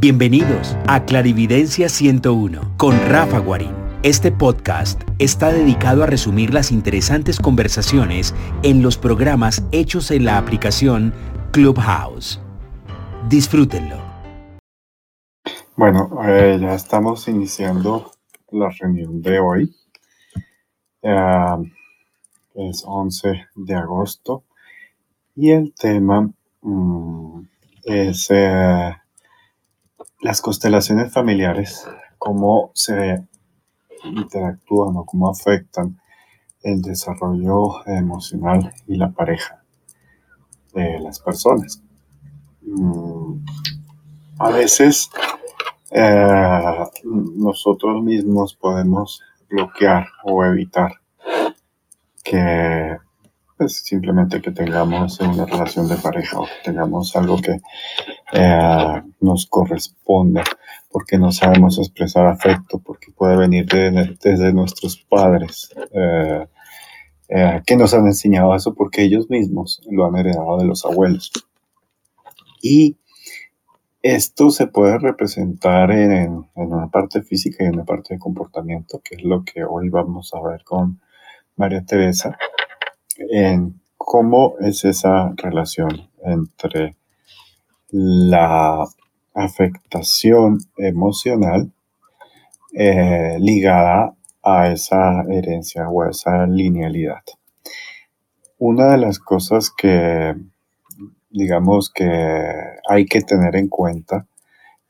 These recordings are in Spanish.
Bienvenidos a Clarividencia 101 con Rafa Guarín. Este podcast está dedicado a resumir las interesantes conversaciones en los programas hechos en la aplicación Clubhouse. Disfrútenlo. Bueno, eh, ya estamos iniciando la reunión de hoy. es 11 de agosto y el tema mm, es eh, las constelaciones familiares, cómo se interactúan o cómo afectan el desarrollo emocional y la pareja de las personas. Mm, a veces eh, nosotros mismos podemos bloquear o evitar que pues, simplemente que tengamos una relación de pareja o que tengamos algo que eh, nos corresponda, porque no sabemos expresar afecto, porque puede venir desde nuestros padres, eh, eh, que nos han enseñado eso porque ellos mismos lo han heredado de los abuelos. Y esto se puede representar en, en, una parte física y en una parte de comportamiento, que es lo que hoy vamos a ver con María Teresa, en cómo es esa relación entre la afectación emocional eh, ligada a esa herencia o a esa linealidad. Una de las cosas que, digamos, que hay que tener en cuenta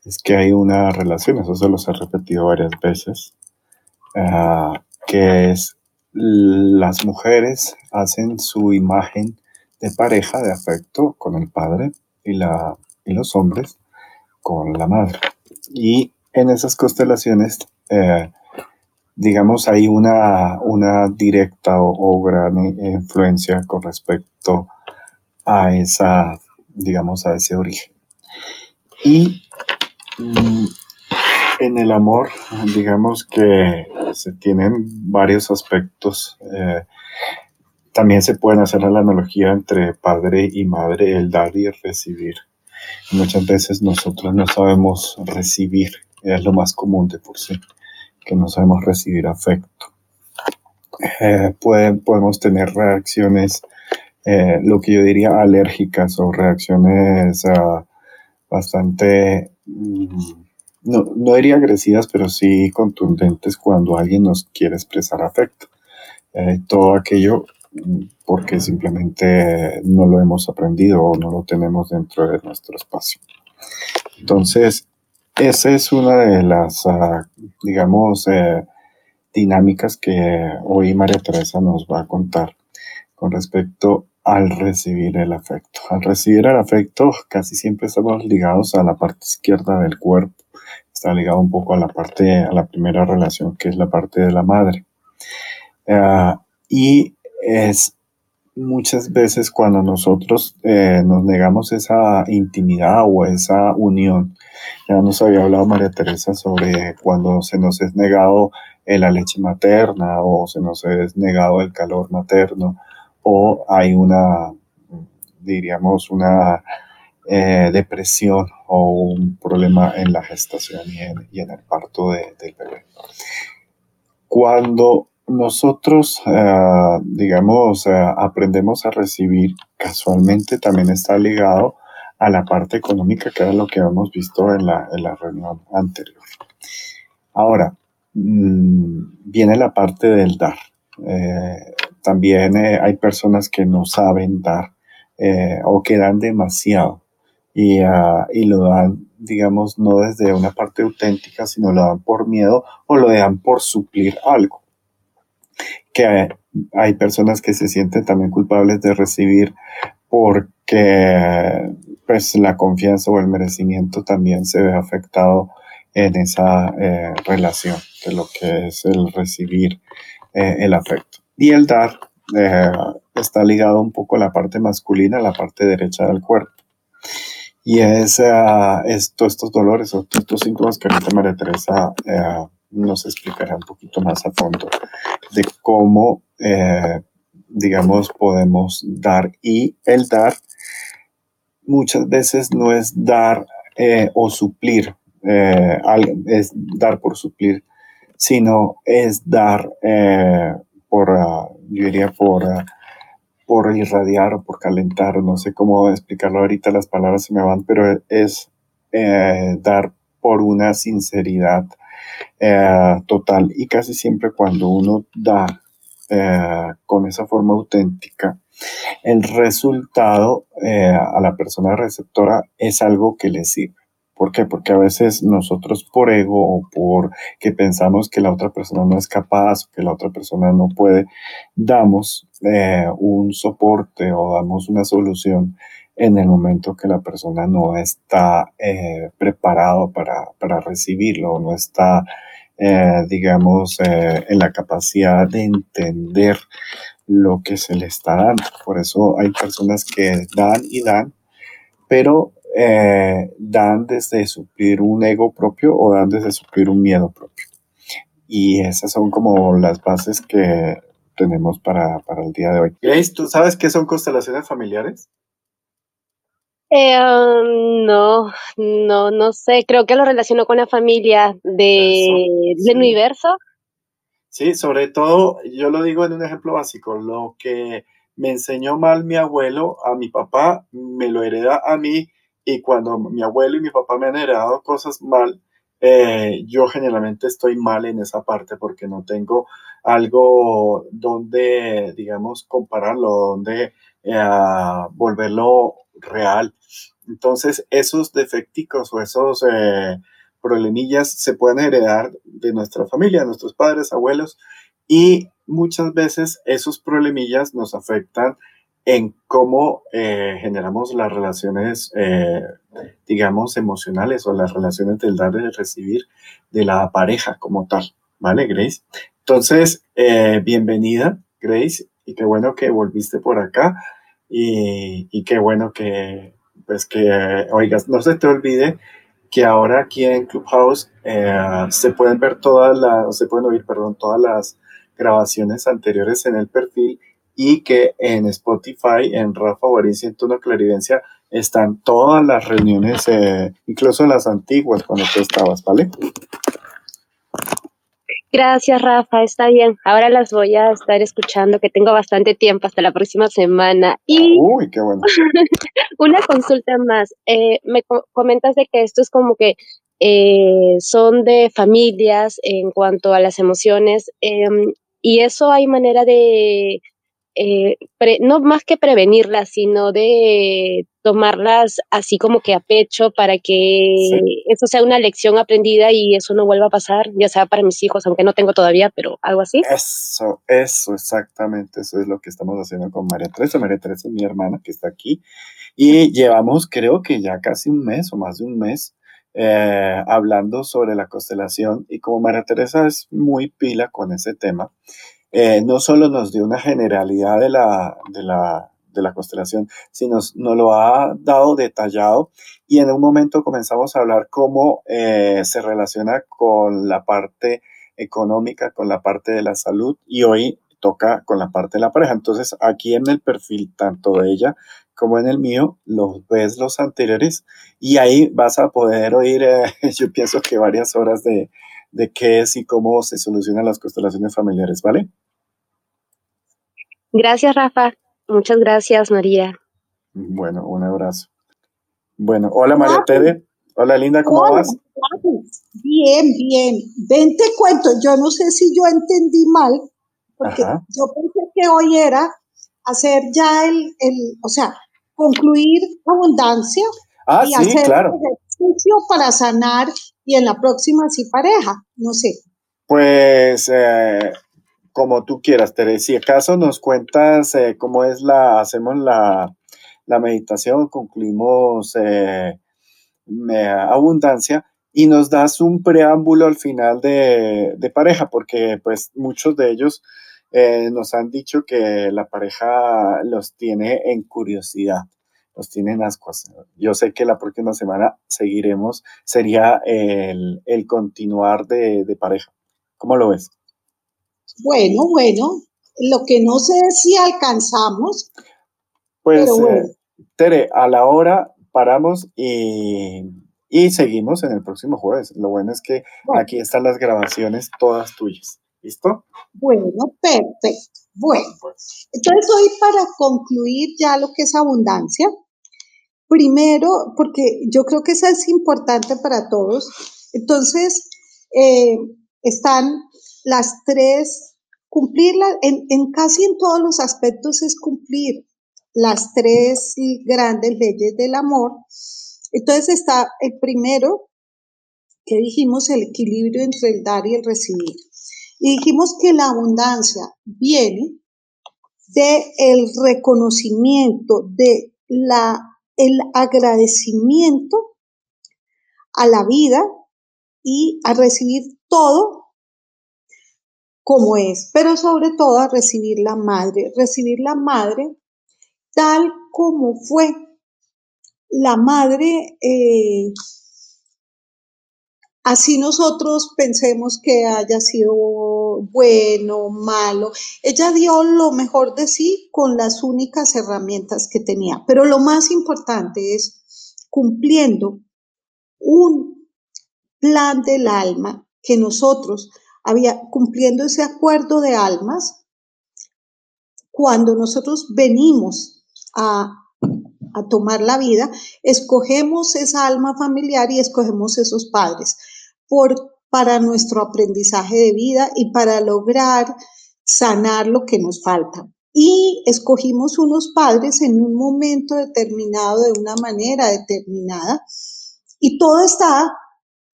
es que hay una relación, eso se los he repetido varias veces, ah, que es las mujeres hacen su imagen de pareja, de afecto con el padre y la y los hombres con la madre. Y en esas constelaciones, eh, digamos, hay una, una directa o, gran influencia con respecto a esa, digamos, a ese origen. Y mm, en el amor, digamos que se tienen varios aspectos. Eh, también se pueden hacer la analogía entre padre y madre, el dar y el recibir. Muchas veces nosotros no sabemos recibir, es lo más común de por sí, que no sabemos recibir afecto. Eh, podemos tener reacciones, eh, lo que yo diría alérgicas o reacciones ah, bastante, mm, no, no diría agresivas, pero sí contundentes cuando alguien nos quiere expresar afecto. Eh, todo aquello porque simplemente no lo hemos aprendido o no lo tenemos dentro de nuestro espacio. Entonces, esa es una de las, ah, digamos, eh, dinámicas que hoy María Teresa nos va a contar con respecto al recibir el afecto. Al recibir el afecto casi siempre estamos ligados a la parte izquierda del cuerpo. Está ligado un poco a la parte, a la primera relación que es la parte de la madre. Ah, y es muchas veces cuando nosotros eh, nos negamos esa intimidad o esa unión. Ya nos había hablado María Teresa sobre cuando se nos es negado la leche materna o se nos es negado el calor materno o hay una, diríamos, una eh, depresión o un problema en la gestación y en, el parto del bebé. Cuando nosotros, eh, digamos, eh, aprendemos a recibir, casualmente también está ligado a la parte económica, que era lo que hemos visto en la, reunión anterior. Ahora, mm, viene la parte del dar. Eh, también hay personas que no saben dar o que dan demasiado y, ah, y lo dan digamos, no desde una parte auténtica, sino lo dan por miedo o lo dan por suplir algo que hay personas que se sienten también culpables de recibir porque pues la confianza o el merecimiento también se ve afectado en esa eh, relación de lo que es el recibir eh, el afecto. Y el dar eh, está ligado un poco a la parte masculina, a la parte derecha del cuerpo. Y es, todos estos dolores o estos síntomas que ahorita María Teresa nos explicará un poquito más a fondo de cómo, eh, digamos, podemos dar. Y el dar muchas veces no es dar eh, o suplir, eh, es dar por suplir, sino es dar eh, por, ah, yo diría, por, ah, por irradiar o por calentar, no sé cómo explicarlo ahorita, las palabras se me van, pero es eh, dar por una sinceridad total y casi siempre cuando uno da con esa forma auténtica, el resultado a la persona receptora es algo que le sirve. ¿Por qué? Porque a veces nosotros por ego o por que pensamos que la otra persona no es capaz que la otra persona no puede, damos eh, un soporte o damos una solución en el momento que la persona no está eh, preparado para, para, recibirlo, no está, eh, digamos, en la capacidad de entender lo que se le está dando. Por eso hay personas que dan y dan, pero eh, dan desde suplir un ego propio o dan desde suplir un miedo propio. Y esas son como las bases que tenemos para, el día de hoy. Grace, ¿tú sabes qué son constelaciones familiares? Eh, um, no, no, no sé. Creo que lo relaciono con la familia de, del universo. Sí, sobre todo, yo lo digo en un ejemplo básico, lo que me enseñó mal mi abuelo a mi papá, me lo hereda a mí y cuando mi abuelo y mi papá me han heredado cosas mal, eh, yo generalmente estoy mal en esa parte porque no tengo algo donde, digamos, compararlo, donde eh, volverlo real. Entonces, esos defecticos o esos eh, problemillas se pueden heredar de nuestra familia, nuestros padres, abuelos, y muchas veces esos problemillas nos afectan en cómo eh, generamos las relaciones, eh, digamos, emocionales o las relaciones del dar y recibir de la pareja como tal, ¿vale, Grace? Entonces, eh, bienvenida, Grace, y qué bueno que volviste por acá y, y qué bueno que, pues que, oigas, no se te olvide que ahora aquí en Clubhouse se pueden ver todas las, se pueden oír, perdón, todas las grabaciones anteriores en el perfil y que en Spotify, en Rafa Guarín una Claridencia, están todas las reuniones, eh, incluso las antiguas cuando tú estabas, ¿vale? Gracias, Rafa, está bien. Ahora las voy a estar escuchando, que tengo bastante tiempo hasta la próxima semana. Y Uy, qué bueno. una consulta más. Eh, me comentas de que esto es como que eh, son de familias en cuanto a las emociones. Em, y eso hay manera de eh, no más que prevenirlas, sino de tomarlas así como que a pecho para que eso sea una lección aprendida y eso no vuelva a pasar, ya sea para mis hijos, aunque no tengo todavía, pero algo así. Eso, eso, exactamente, eso es lo que estamos haciendo con María Teresa. María Teresa es mi hermana que está aquí y llevamos creo que ya casi un mes o más de un mes eh, hablando sobre la constelación y como María Teresa es muy pila con ese tema, eh, no solo nos dio una generalidad de la, de la, de la constelación, sino nos, lo ha dado detallado y en un momento comenzamos a hablar cómo eh, se relaciona con la parte económica, con la parte de la salud y hoy toca con la parte de la pareja. Entonces aquí en el perfil tanto de ella como en el mío, los ves los anteriores y ahí vas a poder oír, eh, yo pienso que varias horas de, de qué es y cómo se solucionan las constelaciones familiares, ¿vale? Gracias, Rafa. Muchas gracias, María. Bueno, un abrazo. Bueno, hola María Tere. Hola Linda, ¿cómo vas? Bien, bien. Ven, te cuento, yo no sé si yo entendí mal, porque yo pensé que hoy era hacer ya el, el o sea, concluir abundancia ah, y hacer claro. ejercicio para sanar y en la próxima sí pareja, no sé. Pues eh, como tú quieras, Teresa. Si acaso nos cuentas eh, cómo es la, hacemos la, meditación, concluimos eh, abundancia y nos das un preámbulo al final de, pareja, porque pues muchos de ellos nos han dicho que la pareja los tiene en curiosidad los tienen ascuas. Yo sé que la próxima semana seguiremos, sería el, continuar de, pareja. ¿Cómo lo ves? Bueno, bueno, lo que no sé es si alcanzamos. Pues, eh, Tere, a la hora paramos y, Y seguimos en el próximo jueves. Lo bueno es que aquí están las grabaciones todas tuyas. ¿Listo? Bueno, perfecto. Bueno, entonces hoy para concluir ya lo que es abundancia, primero, porque yo creo que eso es importante para todos, entonces eh, están las tres, cumplirla en, en casi en todos los aspectos es cumplir las tres grandes leyes del amor. Entonces está el primero, que dijimos, el equilibrio entre el dar y el recibir. Y dijimos que la abundancia viene de el reconocimiento, de la, el agradecimiento a la vida y a recibir todo como es, pero sobre todo a recibir la madre, recibir la madre tal como fue. La madre eh, Así nosotros pensemos que haya sido bueno, malo. Ella dio lo mejor de sí con las únicas herramientas que tenía. Pero lo más importante es cumpliendo un plan del alma que nosotros había cumpliendo ese acuerdo de almas cuando nosotros venimos a a tomar la vida, escogemos esa alma familiar y escogemos esos padres por, para nuestro aprendizaje de vida y para lograr sanar lo que nos falta. Y escogimos unos padres en un momento determinado, de una manera determinada, y todo está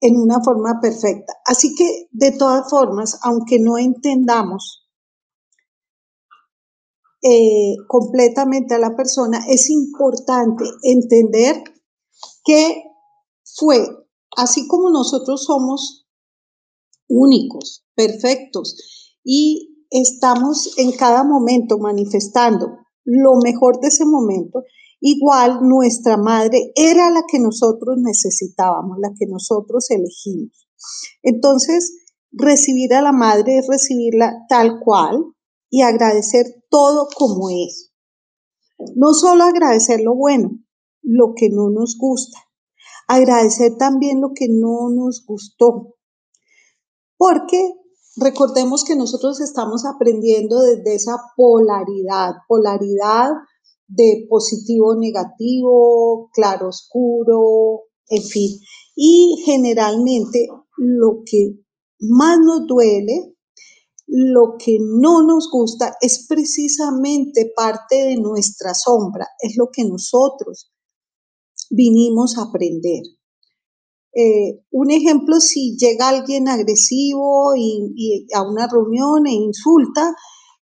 en una forma perfecta. Así que, de todas formas, aunque no entendamos eh, completamente a la persona, es importante entender que fue, así como nosotros somos únicos, perfectos, y estamos en cada momento manifestando lo mejor de ese momento, igual nuestra madre era la que nosotros necesitábamos, la que nosotros elegimos. Entonces, recibir a la madre es recibirla tal cual, y agradecer todo como es. No solo agradecer lo bueno, lo que no nos gusta, agradecer también lo que no nos gustó. Porque recordemos que nosotros estamos aprendiendo desde esa polaridad, polaridad de positivo, negativo, claro, oscuro, en fin. Y generalmente lo que más nos duele lo que no nos gusta es precisamente parte de nuestra sombra, es lo que nosotros vinimos a aprender. Eh, un ejemplo, si llega alguien agresivo y, a una reunión e insulta,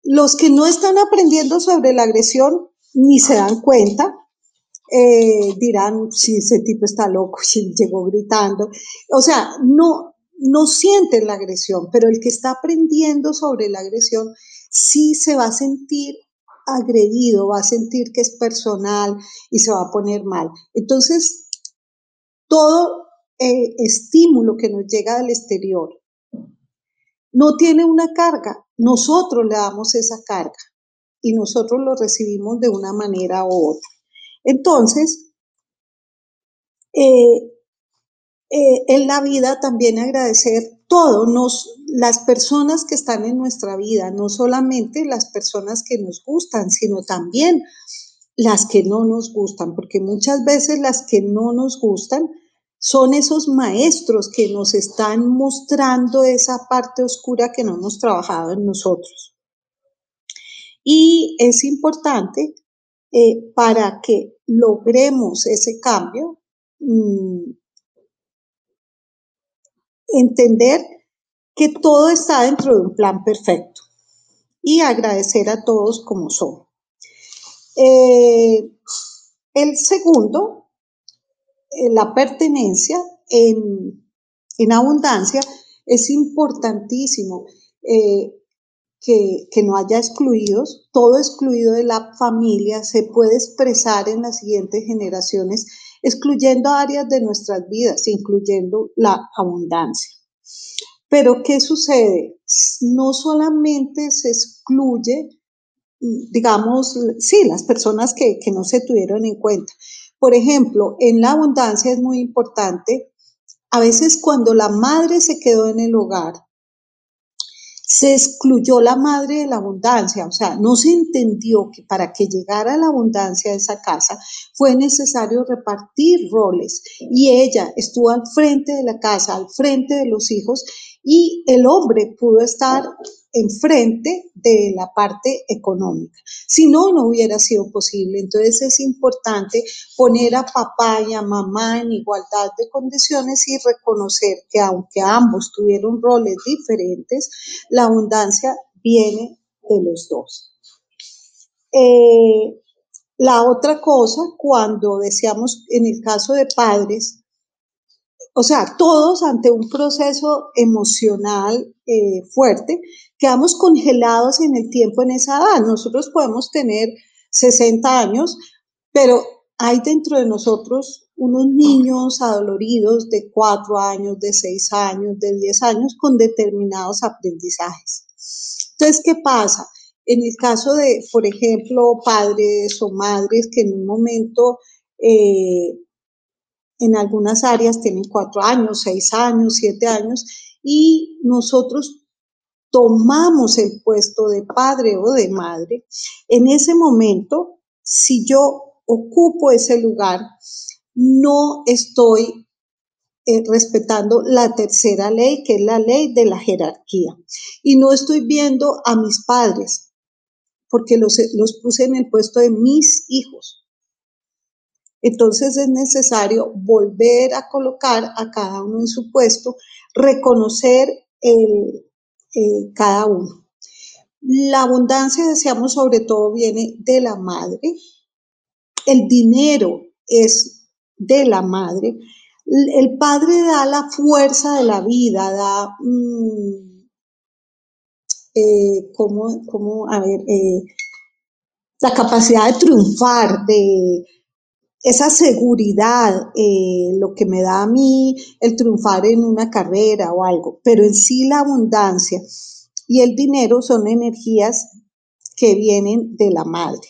los que no están aprendiendo sobre la agresión ni se dan cuenta, eh, dirán si ese tipo está loco, si llegó gritando. O sea, no, no sienten la agresión, pero el que está aprendiendo sobre la agresión sí se va a sentir agredido, va a sentir que es personal y se va a poner mal. Entonces, todo eh, estímulo que nos llega del exterior no tiene una carga, nosotros le damos esa carga y nosotros lo recibimos de una manera u otra. Entonces, eh, eh, en la vida también agradecer todo, nos, las personas que están en nuestra vida, no solamente las personas que nos gustan, sino también las que no nos gustan, porque muchas veces las que no nos gustan son esos maestros que nos están mostrando esa parte oscura que no hemos trabajado en nosotros. Y es importante eh, para que logremos ese cambio, mm, entender que todo está dentro de un plan perfecto y agradecer a todos como son. Eh, el segundo, eh, la pertenencia en, abundancia, es importantísimo eh, que, que, no haya excluidos. Todo excluido de la familia se puede expresar en las siguientes generaciones excluyendo áreas de nuestras vidas, incluyendo la abundancia. Pero ¿qué sucede? No solamente se excluye, digamos, sí, las personas que, no se tuvieron en cuenta, Por ejemplo, en la abundancia es muy importante, a veces cuando la madre se quedó en el hogar, se excluyó la madre de la abundancia, o sea, no se entendió que para que llegara la abundancia de esa casa fue necesario repartir roles. Y ella estuvo al frente de la casa, al frente de los hijos y el hombre pudo estar enfrente de la parte económica. Si no, no hubiera sido posible. Entonces es importante poner a papá y a mamá en igualdad de condiciones y reconocer que aunque ambos tuvieron roles diferentes, la abundancia viene de los dos. Eh, la otra cosa, cuando decíamos en el caso de padres, o sea, todos ante un proceso emocional eh, fuerte, quedamos congelados en el tiempo en esa edad. Nosotros podemos tener 60 años, pero hay dentro de nosotros unos niños adoloridos de 4 años, de 6 años, de 10 años con determinados aprendizajes. Entonces, ¿qué pasa? En el caso de, por ejemplo, padres o madres que en un momento eh, en algunas áreas tienen cuatro años, seis años, siete años, y nosotros tomamos el puesto de padre o de madre. En ese momento, si yo ocupo ese lugar, no estoy eh, respetando la tercera ley, que es la ley de la jerarquía. Y no estoy viendo a mis padres, porque los, los puse en el puesto de mis hijos. Entonces es necesario volver a colocar a cada uno en su puesto, reconocer el, cada uno. La abundancia, decíamos, sobre todo viene de la madre. El dinero es de la madre. El padre da la fuerza de la vida, da, mm, eh, ¿cómo, a ver, eh, la capacidad de triunfar, de, esa seguridad, eh, lo que me da a mí el triunfar en una carrera o algo, pero en sí la abundancia y el dinero son energías que vienen de la madre.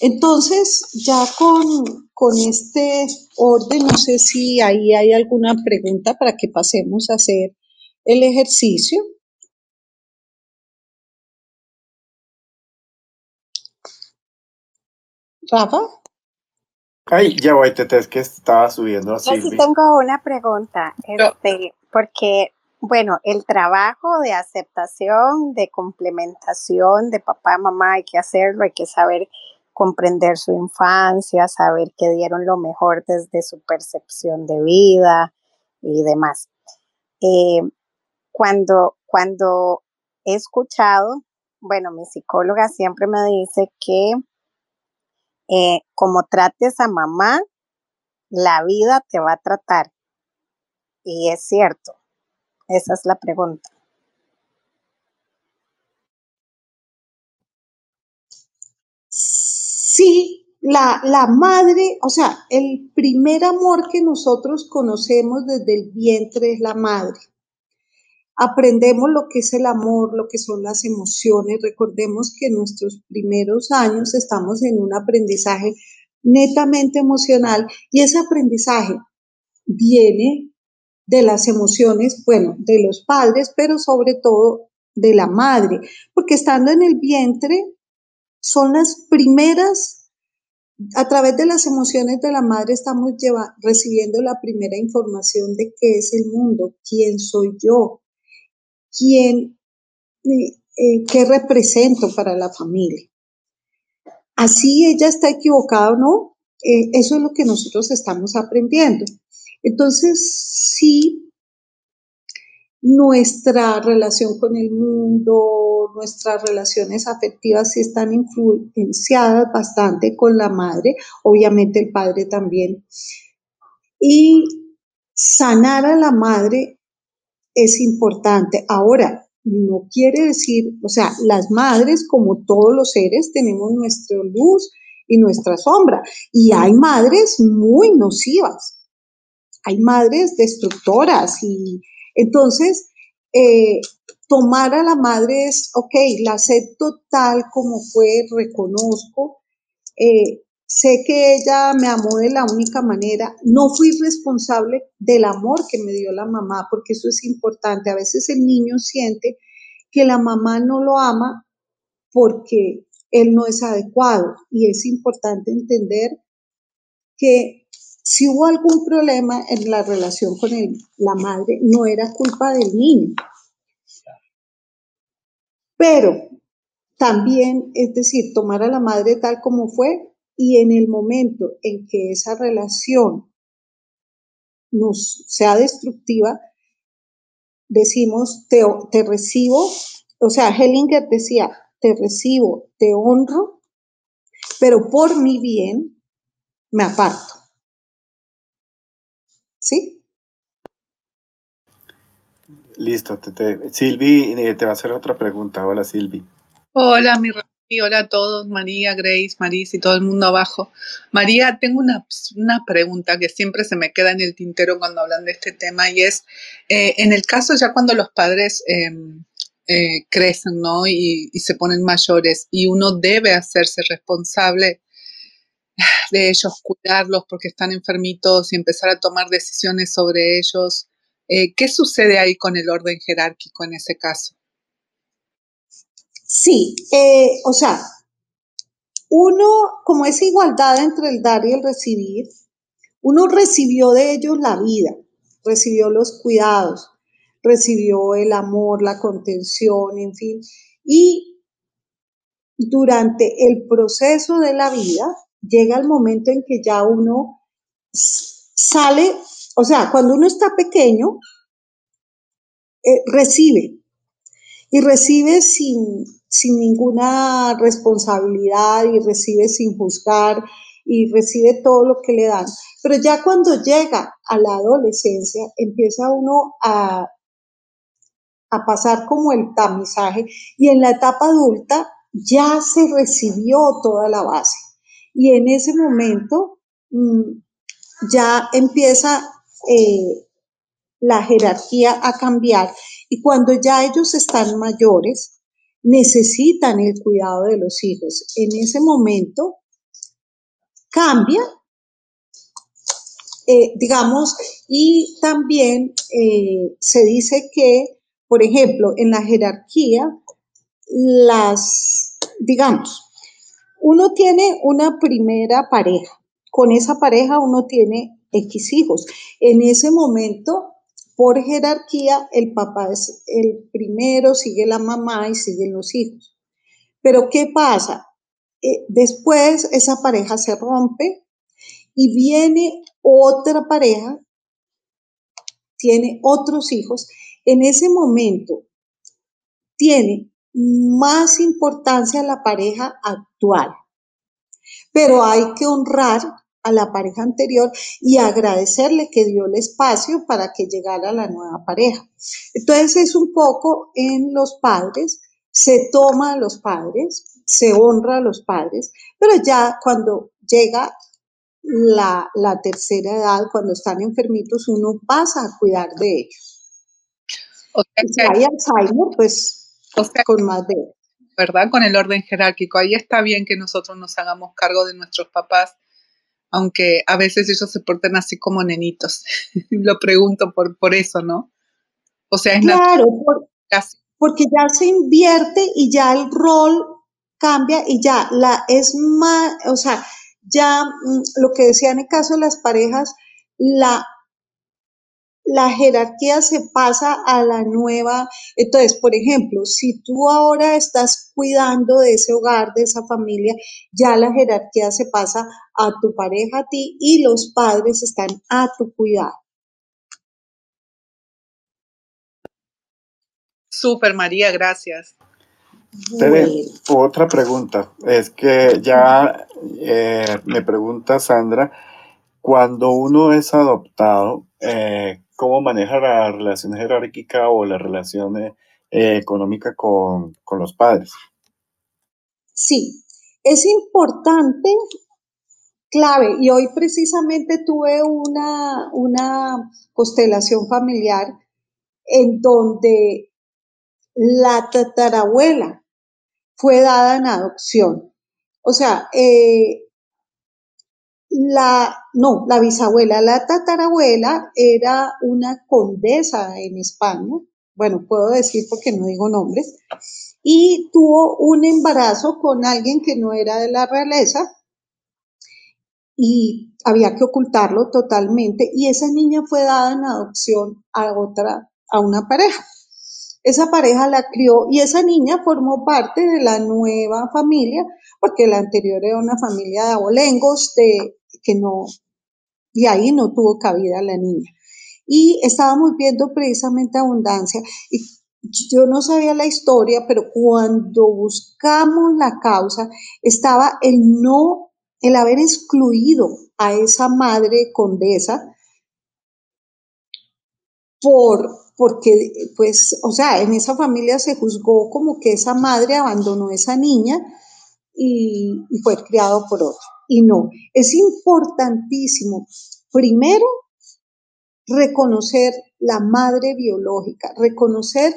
Entonces, ya con, con este orden, no sé si ahí hay alguna pregunta para que pasemos a hacer el ejercicio. Rafa. Ay, ya voy, Tete, es que estaba subiendo así. Yo sí tengo una pregunta, este, porque, bueno, el trabajo de aceptación, de complementación de papá, mamá, hay que hacerlo, hay que saber comprender su infancia, saber que dieron lo mejor desde su percepción de vida y demás. Eh, cuando, cuando he escuchado, bueno, mi psicóloga siempre me dice que como trates a mamá, la vida te va a tratar. Y es cierto. Esa es la pregunta. Sí, la, la, madre, o sea, el primer amor que nosotros conocemos desde el vientre es la madre aprendemos lo que es el amor, lo que son las emociones. Recordemos que en nuestros primeros años estamos en un aprendizaje netamente emocional y ese aprendizaje viene de las emociones, bueno, de los padres, pero sobre todo de la madre, porque estando en el vientre son las primeras, a través de las emociones de la madre estamos recibiendo la primera información de qué es el mundo, quién soy yo, quién, eh, qué represento para la familia. Así ella está equivocada o no, eh, eso es lo que nosotros estamos aprendiendo. Entonces, sí, nuestra relación con el mundo, nuestras relaciones afectivas sí están influenciadas bastante con la madre, obviamente el padre también. Y sanar a la madre es importante. Ahora, no quiere decir, o sea, las madres, como todos los seres, tenemos nuestra luz y nuestra sombra. Y hay madres muy nocivas. Hay madres destructoras. Y entonces, eh, tomar a la madre es, ok, la acepto tal como fue, reconozco. Eh, sé que ella me amó de la única manera, no fui responsable del amor que me dio la mamá, porque eso es importante. A veces el niño siente que la mamá no lo ama porque él no es adecuado y es importante entender que si hubo algún problema en la relación con la madre, no era culpa del niño. Pero también, es decir, tomar a la madre tal como fue y en el momento en que esa relación nos sea destructiva, decimos, te, te recibo, o sea, Hellinger decía, te recibo, te honro, pero por mi bien me aparto. ¿Sí? Listo, te, Silvi eh, te va a hacer otra pregunta. Hola Silvi. Hola, mi hola a todos, María, Grace, Maris y todo el mundo abajo. María, tengo una, pregunta que siempre se me queda en el tintero cuando hablan de este tema y es, eh, en el caso ya cuando los padres em, eh, crecen, ¿no? Y, se ponen mayores y uno debe hacerse responsable de ellos, cuidarlos porque están enfermitos y empezar a tomar decisiones sobre ellos. Eh, ¿Qué sucede ahí con el orden jerárquico en ese caso? Sí, eh, o sea, uno, como es igualdad entre el dar y el recibir, uno recibió de ellos la vida, recibió los cuidados, recibió el amor, la contención, en fin. Y durante el proceso de la vida llega el momento en que ya uno sale, o sea, cuando uno está pequeño, eh, recibe y recibe sin, sin ninguna responsabilidad y recibe sin juzgar y recibe todo lo que le dan. Pero ya cuando llega a la adolescencia, empieza uno a a pasar como el tamizaje y en la etapa adulta ya se recibió toda la base. Y en ese momento mm, ya empieza eh, la jerarquía a cambiar y cuando ya ellos están mayores, necesitan el cuidado de los hijos. En ese momento cambia, eh, digamos, y también eh, se dice que por ejemplo, en la jerarquía, las, digamos, uno tiene una primera pareja, con esa pareja uno tiene X hijos. En ese momento, por jerarquía, el papá es el primero, sigue la mamá y siguen los hijos. Pero ¿qué pasa? Eh, después esa pareja se rompe y viene otra pareja, tiene otros hijos en ese momento tiene más importancia la pareja actual, pero hay que honrar a la pareja anterior y agradecerle que dio el espacio para que llegara la nueva pareja. Entonces es un poco en los padres, se toma a los padres, se honra a los padres, pero ya cuando llega la, la tercera edad, cuando están enfermitos, uno pasa a cuidar de ellos. O sea, si hay Alzheimer, pues o sea, con más de... ¿Verdad? Con el orden jerárquico. Ahí está bien que nosotros nos hagamos cargo de nuestros papás, aunque a veces ellos se porten así como nenitos. Lo pregunto por, por eso, ¿no? O sea, es claro, porque ya se invierte y ya el rol cambia y ya la es más, o sea, ya mm, lo que decía en el caso de las parejas, la la jerarquía se pasa a la nueva. Entonces, por ejemplo, si tú ahora estás cuidando de ese hogar, de esa familia, ya la jerarquía se pasa a tu pareja, a ti, y los padres están a tu cuidado. Super María, gracias. Otra pregunta, es que ya eh, me pregunta Sandra, cuando uno es adoptado, eh, cómo maneja la relación jerárquica o la relación eh, económica con, los padres. Sí, es importante, clave, y hoy precisamente tuve una, una constelación familiar en donde la tatarabuela fue dada en adopción. O sea, eh, la, no, la bisabuela, la tatarabuela era una condesa en España, bueno, puedo decir porque no digo nombres, y tuvo un embarazo con alguien que no era de la realeza y había que ocultarlo totalmente. Y esa niña fue dada en adopción a otra, a una pareja. Esa pareja la crió y esa niña formó parte de la nueva familia, porque la anterior era una familia de abolengos, de, que no, y ahí no tuvo cabida la niña. Y estábamos viendo precisamente abundancia y yo no sabía la historia, pero cuando buscamos la causa, estaba el no, el haber excluido a esa madre condesa por, porque, pues, o sea, en esa familia se juzgó como que esa madre abandonó a esa niña y, y fue criado por otro. Y no, es importantísimo, primero, reconocer la madre biológica, reconocer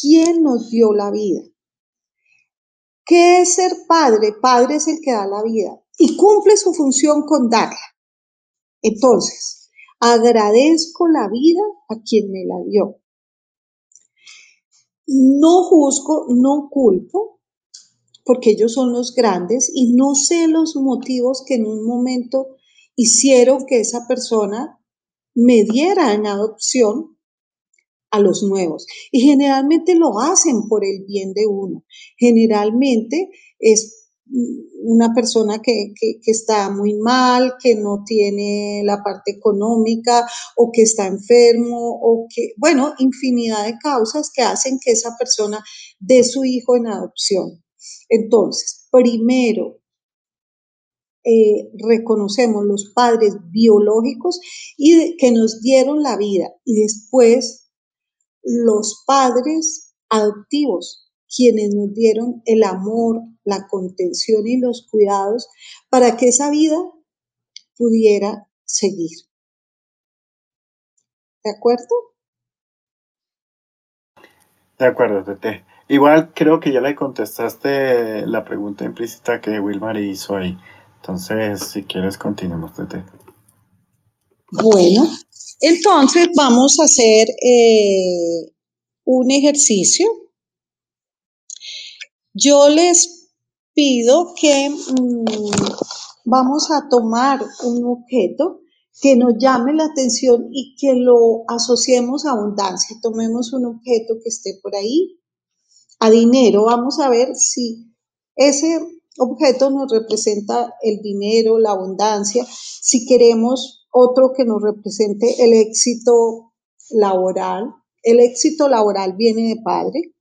quién nos dio la vida. ¿Qué es ser padre? Padre es el que da la vida y cumple su función con darla. Entonces, agradezco la vida a quien me la dio. No juzgo, no culpo, porque ellos son los grandes y no sé los motivos que en un momento hicieron que esa persona me diera en adopción a los nuevos. Y generalmente lo hacen por el bien de uno. Generalmente es una persona que, que, está muy mal, que no tiene la parte económica o que está enfermo o que, bueno, infinidad de causas que hacen que esa persona dé su hijo en adopción. Entonces, primero, eh, reconocemos los padres biológicos y que nos dieron la vida y después los padres adoptivos quienes nos dieron el amor, la contención y los cuidados para que esa vida pudiera seguir. ¿De acuerdo? De acuerdo, Tete. Igual creo que ya le contestaste la pregunta implícita que Wilmar hizo ahí. Entonces, si quieres, continuemos, Tete. Bueno, entonces vamos a hacer eh, un ejercicio yo les pido que mm, vamos a tomar un objeto que nos llame la atención y que lo asociemos a abundancia. Tomemos un objeto que esté por ahí, a dinero. Vamos a ver si ese objeto nos representa el dinero, la abundancia. Si queremos otro que nos represente el éxito laboral. El éxito laboral viene de padre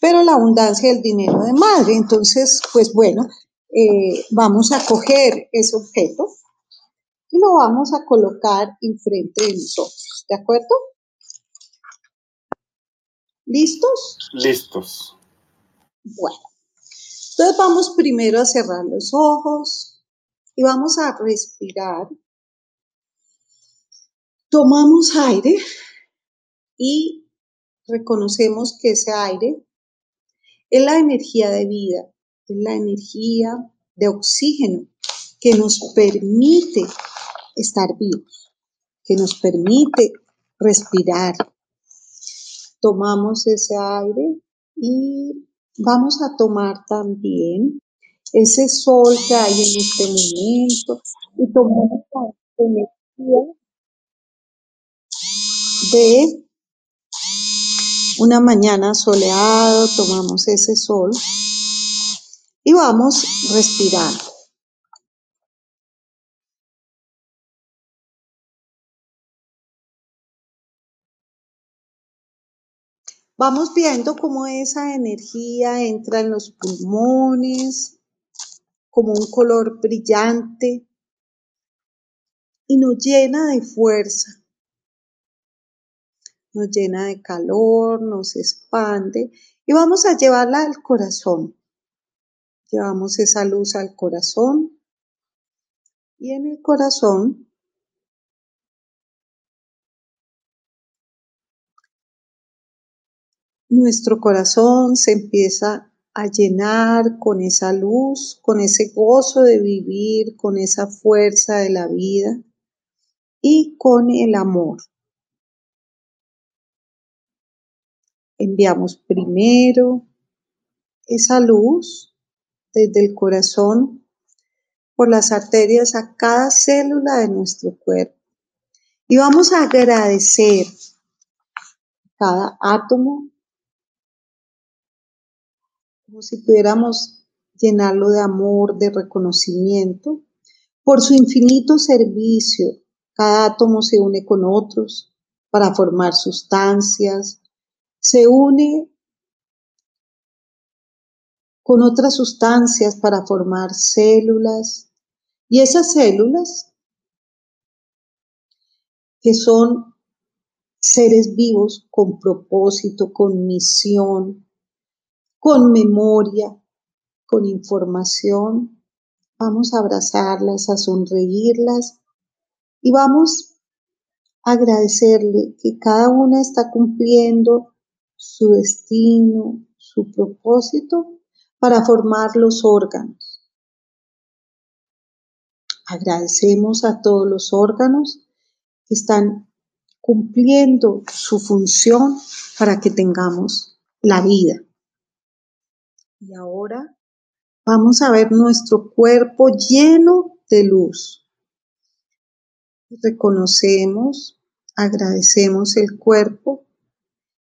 pero la abundancia del dinero de madre. Entonces, pues bueno, eh, vamos a coger ese objeto y lo vamos a colocar enfrente de nosotros. ¿De acuerdo? ¿Listos? Listos. Bueno, entonces vamos primero a cerrar los ojos y vamos a respirar. Tomamos aire y reconocemos que ese aire es la energía de vida, es la energía de oxígeno que nos permite estar vivos, que nos permite respirar. Tomamos ese aire y vamos a tomar también ese sol que hay en este momento y tomamos la energía de una mañana soleado, tomamos ese sol y vamos respirando. Vamos viendo cómo esa energía entra en los pulmones como un color brillante y nos llena de fuerza nos llena de calor, nos expande y vamos a llevarla al corazón. Llevamos esa luz al corazón y en el corazón nuestro corazón se empieza a llenar con esa luz, con ese gozo de vivir, con esa fuerza de la vida y con el amor. Enviamos primero esa luz desde el corazón por las arterias a cada célula de nuestro cuerpo. Y vamos a agradecer cada átomo como si pudiéramos llenarlo de amor, de reconocimiento, por su infinito servicio. Cada átomo se une con otros para formar sustancias, se une con otras sustancias para formar células y esas células que son seres vivos con propósito, con misión, con memoria, con información. Vamos a abrazarlas, a sonreírlas y vamos a agradecerle que cada una está cumpliendo su destino, su propósito para formar los órganos. Agradecemos a todos los órganos que están cumpliendo su función para que tengamos la vida. Y ahora vamos a ver nuestro cuerpo lleno de luz. Reconocemos, agradecemos el cuerpo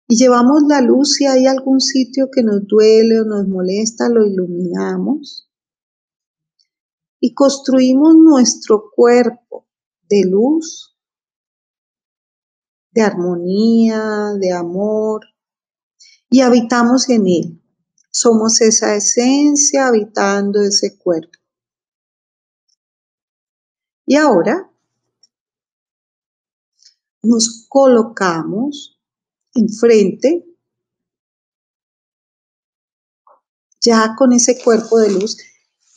y llevamos la luz si hay algún sitio que nos duele o nos molesta, lo iluminamos y construimos nuestro cuerpo de luz, de armonía, de amor y habitamos en él. Somos esa esencia habitando ese cuerpo. Y ahora nos colocamos enfrente, ya con ese cuerpo de luz,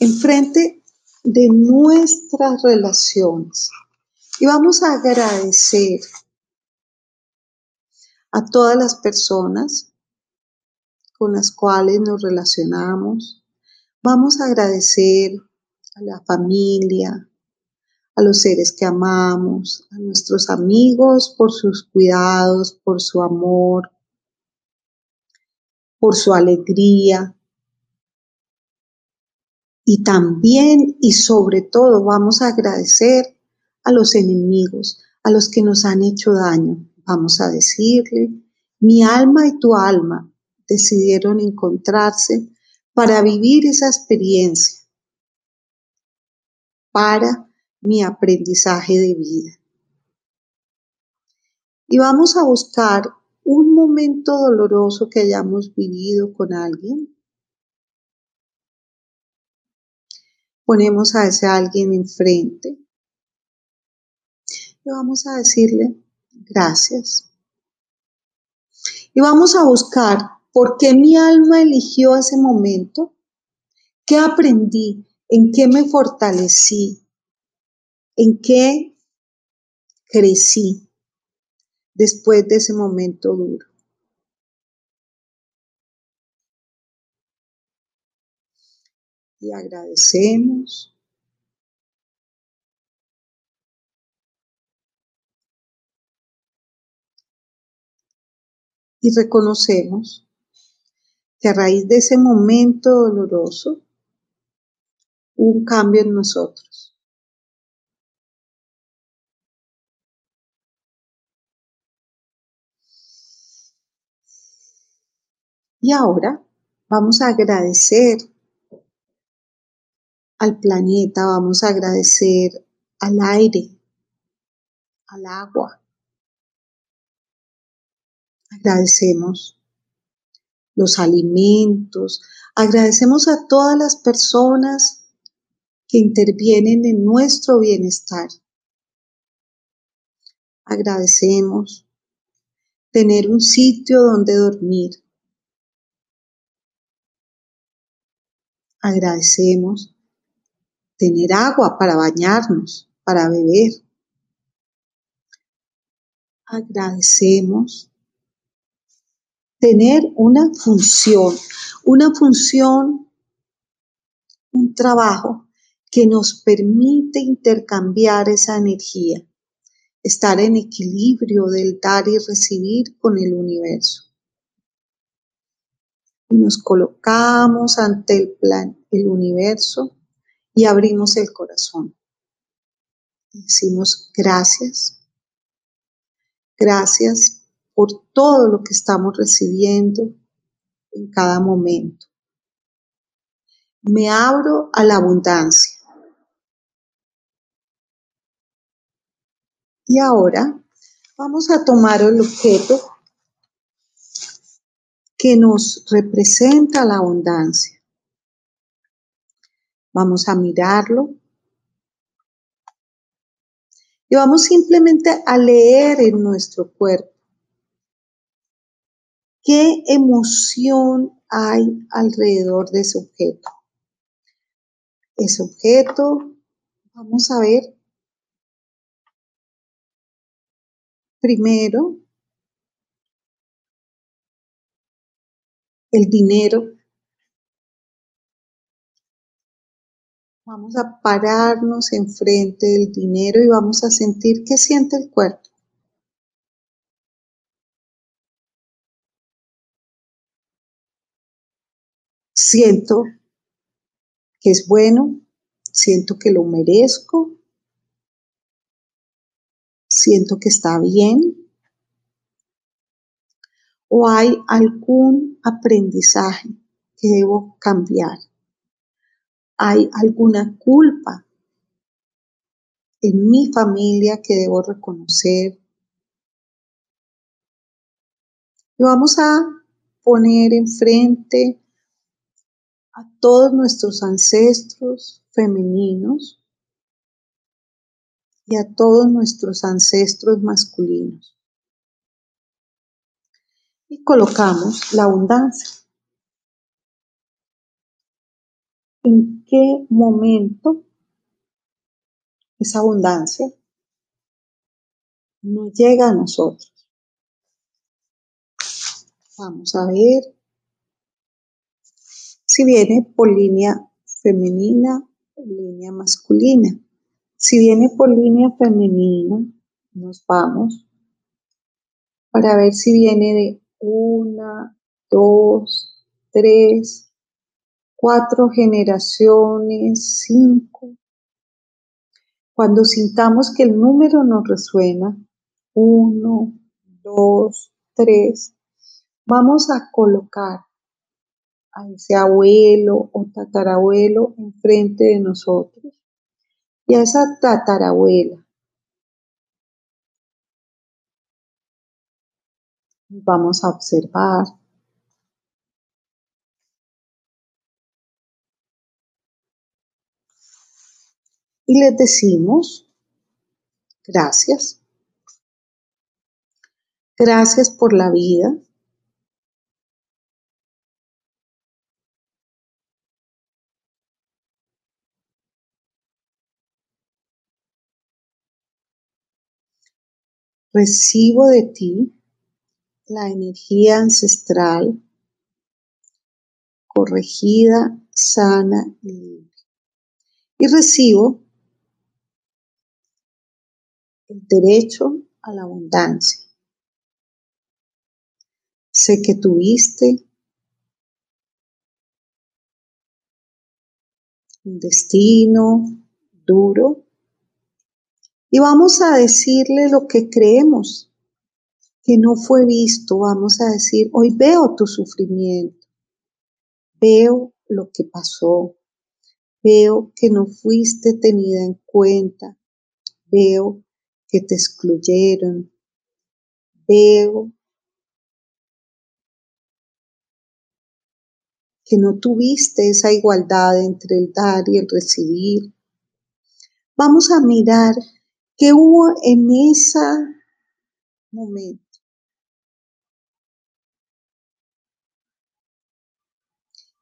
enfrente de nuestras relaciones. Y vamos a agradecer a todas las personas con las cuales nos relacionamos. Vamos a agradecer a la familia, a los seres que amamos, a nuestros amigos por sus cuidados, por su amor, por su alegría. Y también y sobre todo vamos a agradecer a los enemigos, a los que nos han hecho daño. Vamos a decirle, mi alma y tu alma decidieron encontrarse para vivir esa experiencia, para mi aprendizaje de vida. Y vamos a buscar un momento doloroso que hayamos vivido con alguien. Ponemos a ese alguien enfrente y vamos a decirle gracias. Y vamos a buscar ¿Por qué mi alma eligió ese momento? ¿Qué aprendí? ¿En qué me fortalecí? ¿En qué crecí después de ese momento duro? Y agradecemos. Y reconocemos que a raíz de ese momento doloroso hubo un cambio en nosotros. Y ahora vamos a agradecer al planeta, vamos a agradecer al aire, al agua. Agradecemos los alimentos. Agradecemos a todas las personas que intervienen en nuestro bienestar. Agradecemos tener un sitio donde dormir. Agradecemos tener agua para bañarnos, para beber. Agradecemos tener una función, una función, un trabajo que nos permite intercambiar esa energía, estar en equilibrio del dar y recibir con el universo. Y nos colocamos ante el plan, el universo, y abrimos el corazón. Decimos gracias. Gracias por todo lo que estamos recibiendo en cada momento. Me abro a la abundancia. Y ahora vamos a tomar el objeto que nos representa la abundancia. Vamos a mirarlo y vamos simplemente a leer en nuestro cuerpo qué emoción hay alrededor de ese objeto. Ese objeto, vamos a ver primero el dinero. Vamos a pararnos enfrente del dinero y vamos a sentir qué siente el cuerpo. Siento que es bueno, siento que lo merezco, siento que está bien, o hay algún aprendizaje que debo cambiar. Hay alguna culpa en mi familia que debo reconocer. Y vamos a poner enfrente a todos nuestros ancestros femeninos y a todos nuestros ancestros masculinos y colocamos la abundancia. ¿En qué momento esa abundancia no llega a nosotros? Vamos a ver si viene por línea femenina o línea masculina. Si viene por línea femenina, nos vamos para ver si viene de una, dos, tres, cuatro generaciones, cinco. Cuando sintamos que el número nos resuena, uno, dos, tres, vamos a colocar a ese abuelo o tatarabuelo enfrente de nosotros y a esa tatarabuela Vamos a observar. Y les decimos, gracias. Gracias por la vida. Recibo de ti la energía ancestral corregida, sana y libre. Y recibo el derecho a la abundancia. Sé que tuviste un destino duro y vamos a decirle lo que creemos que no fue visto, vamos a decir, hoy veo tu sufrimiento, veo lo que pasó, veo que no fuiste tenida en cuenta, veo que te excluyeron, veo que no tuviste esa igualdad entre el dar y el recibir. Vamos a mirar que hubo en ese momento.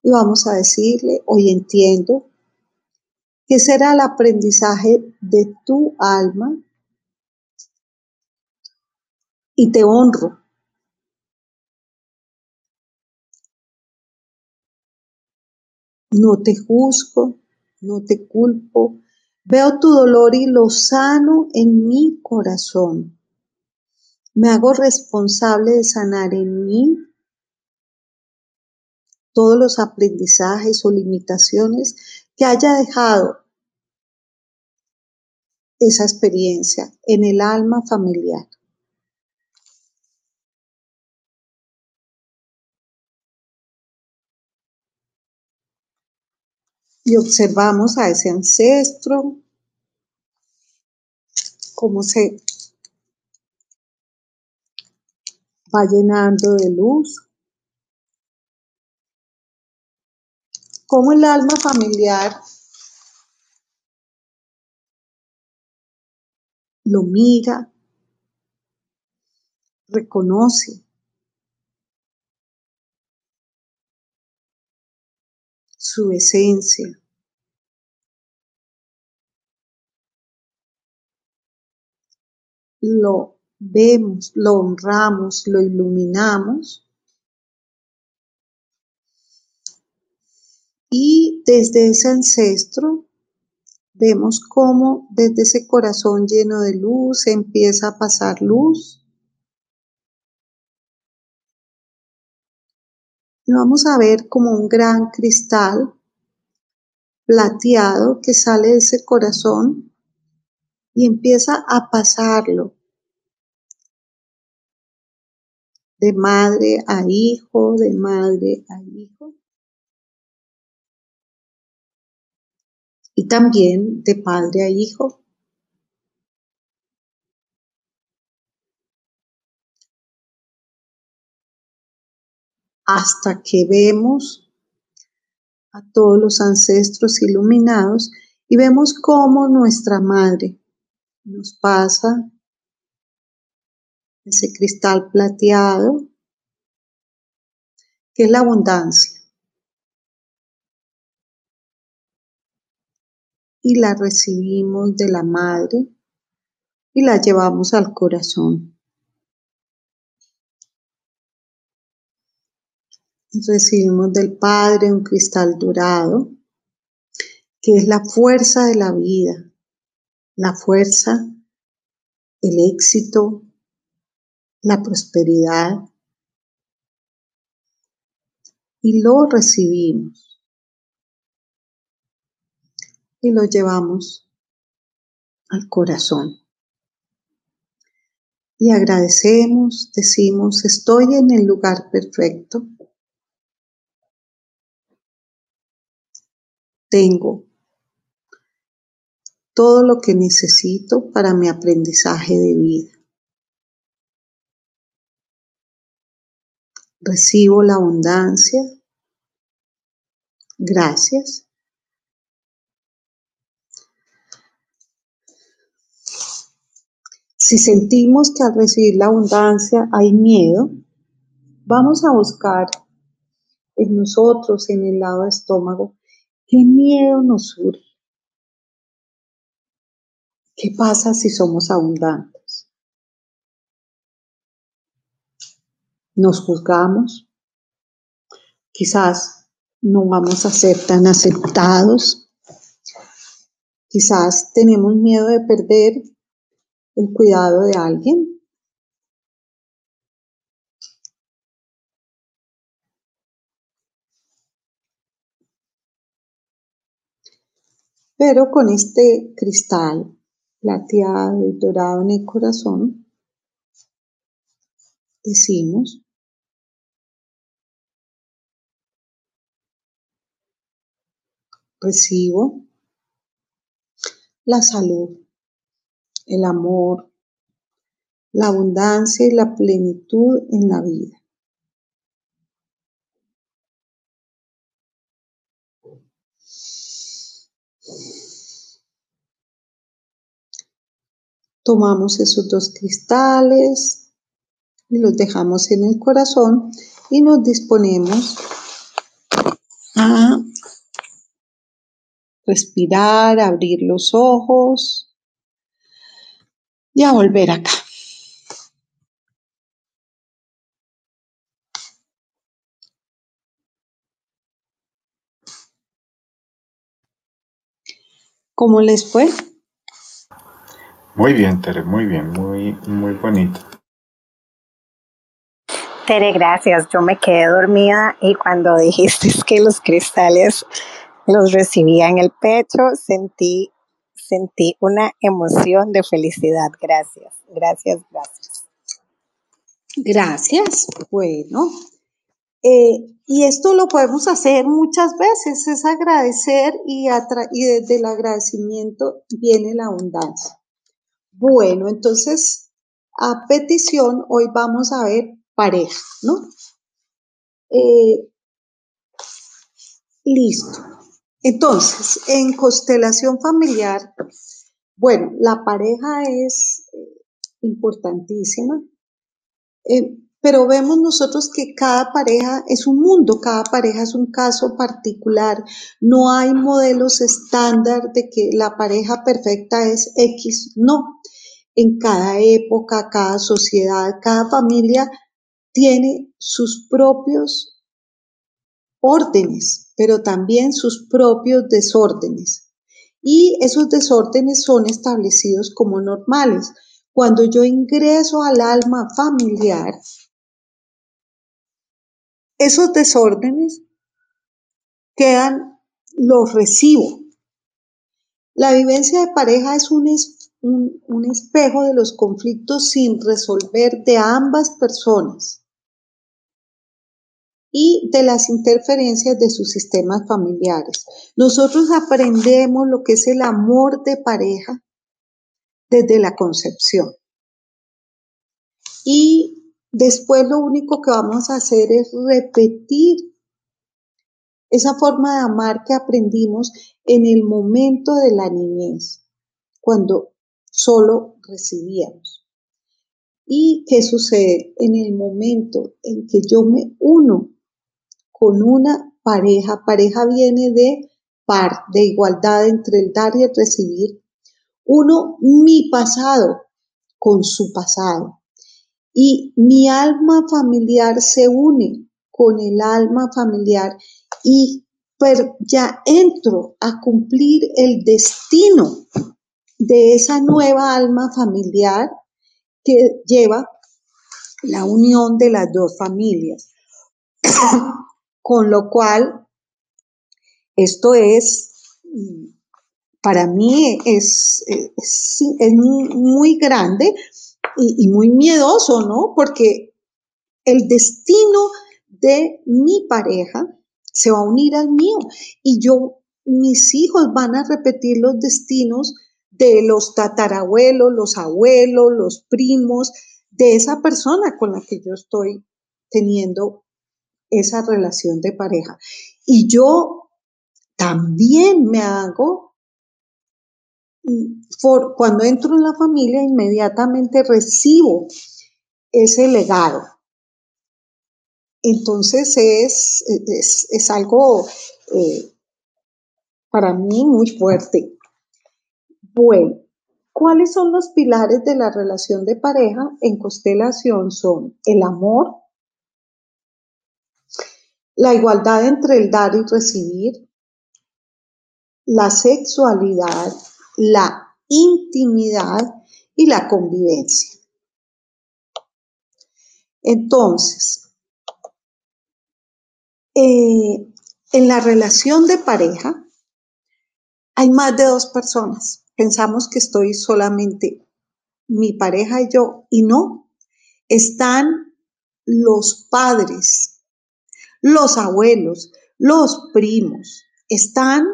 Y vamos a decirle, hoy entiendo que será el aprendizaje de tu alma y te honro. No te juzgo, no te culpo, Veo tu dolor y lo sano en mi corazón. Me hago responsable de sanar en mí todos los aprendizajes o limitaciones que haya dejado esa experiencia en el alma familiar. Y observamos a ese ancestro, cómo se va llenando de luz, cómo el alma familiar lo mira, reconoce su esencia. Lo vemos, lo honramos, lo iluminamos. Y desde ese ancestro vemos cómo desde ese corazón lleno de luz empieza a pasar luz. Y vamos a ver como un gran cristal plateado que sale de ese corazón y empieza a pasarlo de madre a hijo, de madre a hijo. Y también de padre a hijo. Hasta que vemos a todos los ancestros iluminados y vemos cómo nuestra madre nos pasa ese cristal plateado, que es la abundancia. Y la recibimos de la madre y la llevamos al corazón. Recibimos del Padre un cristal dorado, que es la fuerza de la vida, la fuerza, el éxito, la prosperidad y lo recibimos y lo llevamos al corazón. Y agradecemos, decimos, estoy en el lugar perfecto. Tengo todo lo que necesito para mi aprendizaje de vida. Recibo la abundancia. Gracias. Si sentimos que al recibir la abundancia hay miedo, vamos a buscar en nosotros, en el lado estómago, qué miedo nos surge. ¿Qué pasa si somos abundantes? Nos juzgamos. Quizás no vamos a ser tan aceptados. Quizás tenemos miedo de perder el cuidado de alguien. Pero con este cristal plateado y dorado en el corazón, decimos, recibo la salud, el amor, la abundancia y la plenitud en la vida. Tomamos esos dos cristales y los dejamos en el corazón y nos disponemos a respirar, abrir los ojos y a volver acá. ¿Cómo les fue? Muy bien, Tere, muy bien, muy, muy bonito. Tere, gracias. Yo me quedé dormida y cuando dijiste que los cristales los recibía en el pecho, sentí, sentí una emoción de felicidad. Gracias, gracias, gracias. Gracias. Bueno, eh, y esto lo podemos hacer muchas veces, es agradecer y, y desde el agradecimiento viene la abundancia. Bueno, entonces, a petición, hoy vamos a ver pareja, ¿no? Eh, listo. Entonces, en constelación familiar, bueno, la pareja es eh, importantísima, eh, pero vemos nosotros que cada pareja es un mundo, cada pareja es un caso particular, no hay modelos estándar de que la pareja perfecta es X, no. En cada época, cada sociedad, cada familia tiene sus propios órdenes, pero también sus propios desórdenes. Y esos desórdenes son establecidos como normales. Cuando yo ingreso al alma familiar, esos desórdenes quedan, los recibo. La vivencia de pareja es un, un, espejo de los conflictos sin resolver de ambas personas y de las interferencias de sus sistemas familiares. Nosotros aprendemos lo que es el amor de pareja desde la concepción. Y después lo único que vamos a hacer es repetir esa forma de amar que aprendimos en el momento de la niñez, cuando solo recibíamos. ¿Y qué sucede? En el momento en que yo me uno con una pareja, pareja viene de par, de igualdad entre el dar y el recibir, uno mi pasado con su pasado. Y mi alma familiar se une con el alma familiar y ya entro a cumplir el destino de esa nueva alma familiar que lleva la unión de las dos familias. Con lo cual, esto es, para mí es, es, muy grande y, muy miedoso, ¿no? Porque el destino de mi pareja se va a unir al mío y yo, mis hijos van a repetir los destinos de los tatarabuelos, los abuelos, los primos, de esa persona con la que yo estoy teniendo esa relación de pareja. Y yo también me hago, cuando entro en la familia, inmediatamente recibo ese legado. Entonces es, es, algo eh, para mí muy fuerte. Bueno, ¿cuáles son los pilares de la relación de pareja en constelación? Son el amor, la igualdad entre el dar y recibir, la sexualidad, la intimidad y la convivencia. Entonces, eh, en la relación de pareja hay más de dos personas. Pensamos que estoy solamente mi pareja y yo, y no, están los padres, los abuelos, los primos, están